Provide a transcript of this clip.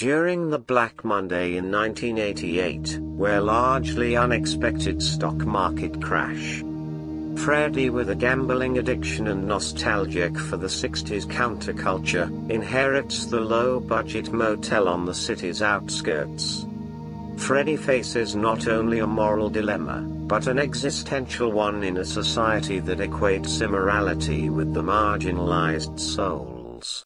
During the Black Monday in 1988, where largely unexpected stock market crash, Freddie with a gambling addiction and nostalgic for the 60s counterculture, inherits the low-budget motel on the city's outskirts. Freddie faces not only a moral dilemma, but an existential one in a society that equates immorality with the marginalized souls.